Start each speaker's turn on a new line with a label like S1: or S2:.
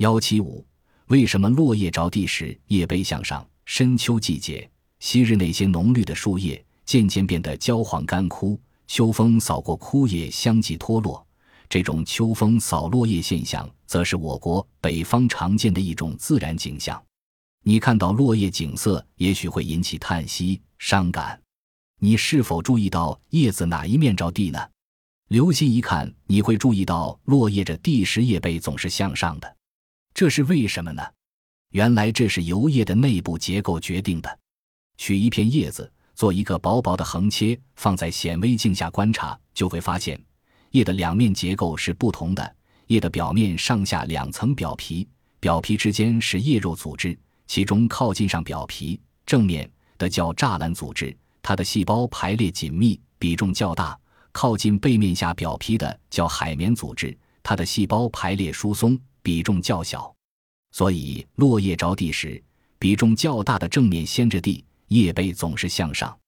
S1: 幺七五，为什么落叶着地时叶背向上？深秋季节，昔日那些浓绿的树叶渐渐变得焦黄干枯，秋风扫过枯叶，相继脱落。这种秋风扫落叶现象，则是我国北方常见的一种自然景象。你看到落叶景色，也许会引起叹息、伤感。你是否注意到叶子哪一面着地呢？留心一看，你会注意到落叶着地时叶背总是向上的，这是为什么呢？原来这是由叶的内部结构决定的。取一片叶子，做一个薄薄的横切，放在显微镜下观察，就会发现。叶的两面结构是不同的。叶的表面上下两层表皮，表皮之间是叶肉组织，其中靠近上表皮正面的叫栅栏组织，它的细胞排列紧密，比重较大；靠近背面下表皮的叫海绵组织，它的细胞排列疏松，比重较小。所以落叶着地时，比重较大的正面先着地，叶背总是向上。